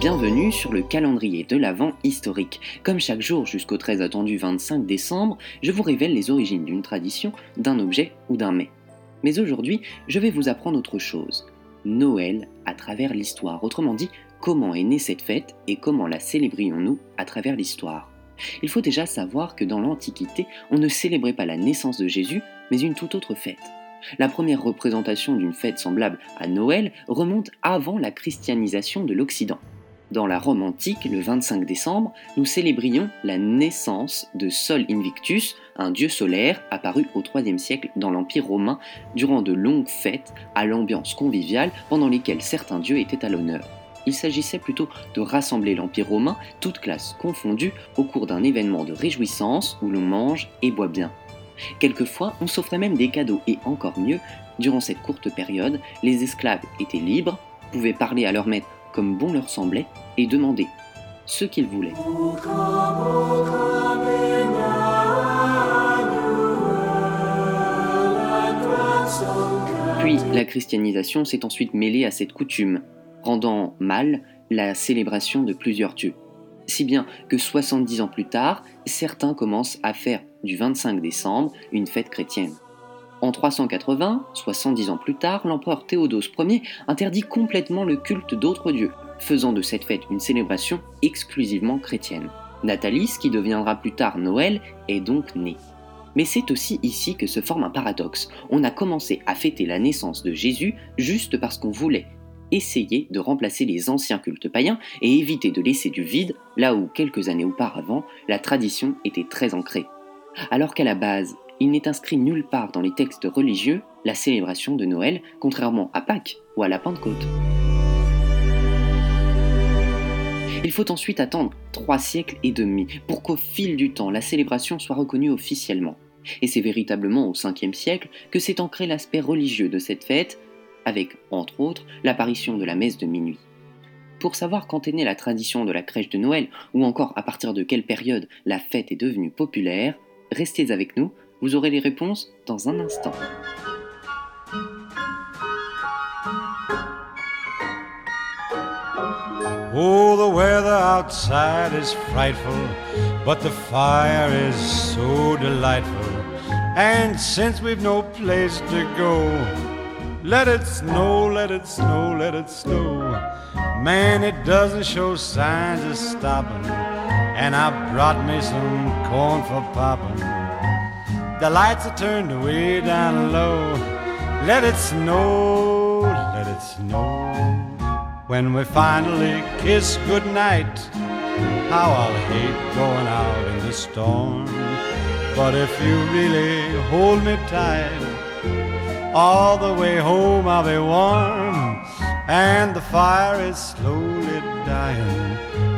bienvenue sur le calendrier de l'Avent historique. Comme chaque jour jusqu'au très attendu 25 décembre, je vous révèle les origines d'une tradition, d'un objet ou d'un mets. Mais aujourd'hui, je vais vous apprendre autre chose. Noël à travers l'histoire. Autrement dit, comment est née cette fête et comment la célébrions-nous à travers l'histoire? Il faut déjà savoir que dans l'Antiquité, on ne célébrait pas la naissance de Jésus, mais une toute autre fête. La première représentation d'une fête semblable à Noël remonte avant la christianisation de l'Occident. Dans la Rome antique, le 25 décembre, nous célébrions la naissance de Sol Invictus, un dieu solaire apparu au IIIe siècle dans l'Empire romain durant de longues fêtes à l'ambiance conviviale pendant lesquelles certains dieux étaient à l'honneur. Il s'agissait plutôt de rassembler l'Empire romain, toutes classes confondues, au cours d'un événement de réjouissance où l'on mange et boit bien. Quelquefois, on s'offrait même des cadeaux et encore mieux, durant cette courte période, les esclaves étaient libres, pouvaient parler à leur maître comme bon leur semblait et demander ce qu'ils voulaient. Puis la christianisation s'est ensuite mêlée à cette coutume, rendant mal la célébration de plusieurs dieux. Si bien que 70 ans plus tard, certains commencent à faire du 25 décembre une fête chrétienne. En 380, 70 ans plus tard, l'empereur Théodose Ier interdit complètement le culte d'autres dieux, faisant de cette fête une célébration exclusivement chrétienne. Natalis, qui deviendra plus tard Noël, est donc né. Mais c'est aussi ici que se forme un paradoxe. On a commencé à fêter la naissance de Jésus juste parce qu'on voulait essayer de remplacer les anciens cultes païens et éviter de laisser du vide là où quelques années auparavant la tradition était très ancrée. Alors qu'à la base, il n'est inscrit nulle part dans les textes religieux la célébration de Noël, contrairement à Pâques ou à la Pentecôte. Il faut ensuite attendre trois siècles et demi pour qu'au fil du temps la célébration soit reconnue officiellement. Et c'est véritablement au 5e siècle que s'est ancré l'aspect religieux de cette fête, avec, entre autres, l'apparition de la messe de minuit. Pour savoir quand est née la tradition de la crèche de Noël, ou encore à partir de quelle période la fête est devenue populaire, restez avec nous, vous aurez les réponses dans un instant. Oh, the weather outside is frightful, but the fire is so delightful. And since we've no place to go, let it snow, let it snow, let it snow. Man, it doesn't show signs of stopping. And I brought me some corn for popping. The lights are turned way down low. Let it snow, let it snow. When we finally kiss goodnight, how I'll hate going out in the storm. But if you really hold me tight, all the way home I'll be warm. And the fire is slowly dying.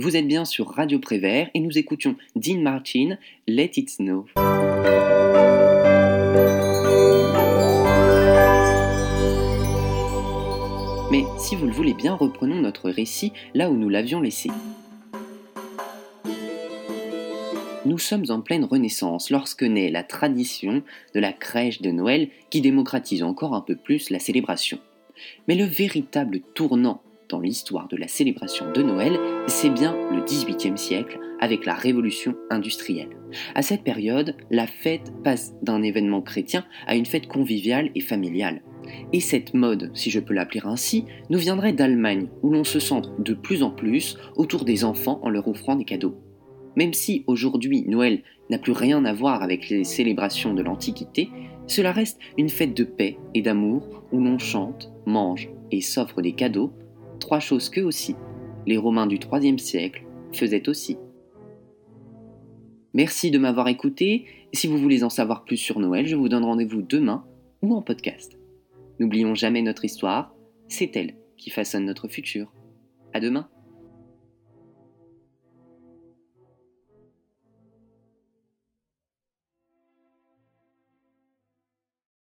Vous êtes bien sur Radio Prévert et nous écoutions Dean Martin, Let It Snow. Mais si vous le voulez bien, reprenons notre récit là où nous l'avions laissé. Nous sommes en pleine Renaissance lorsque naît la tradition de la crèche de Noël qui démocratise encore un peu plus la célébration. Mais le véritable tournant dans l'histoire de la célébration de Noël, c'est bien le XVIIIe siècle avec la révolution industrielle. À cette période, la fête passe d'un événement chrétien à une fête conviviale et familiale. Et cette mode, si je peux l'appeler ainsi, nous viendrait d'Allemagne, où l'on se centre de plus en plus autour des enfants en leur offrant des cadeaux. Même si aujourd'hui Noël n'a plus rien à voir avec les célébrations de l'Antiquité, cela reste une fête de paix et d'amour où l'on chante, mange et s'offre des cadeaux, trois choses que aussi les Romains du IIIe siècle faisaient aussi. Merci de m'avoir écouté. Si vous voulez en savoir plus sur Noël, je vous donne rendez-vous demain ou en podcast. N'oublions jamais notre histoire, c'est elle qui façonne notre futur. À demain!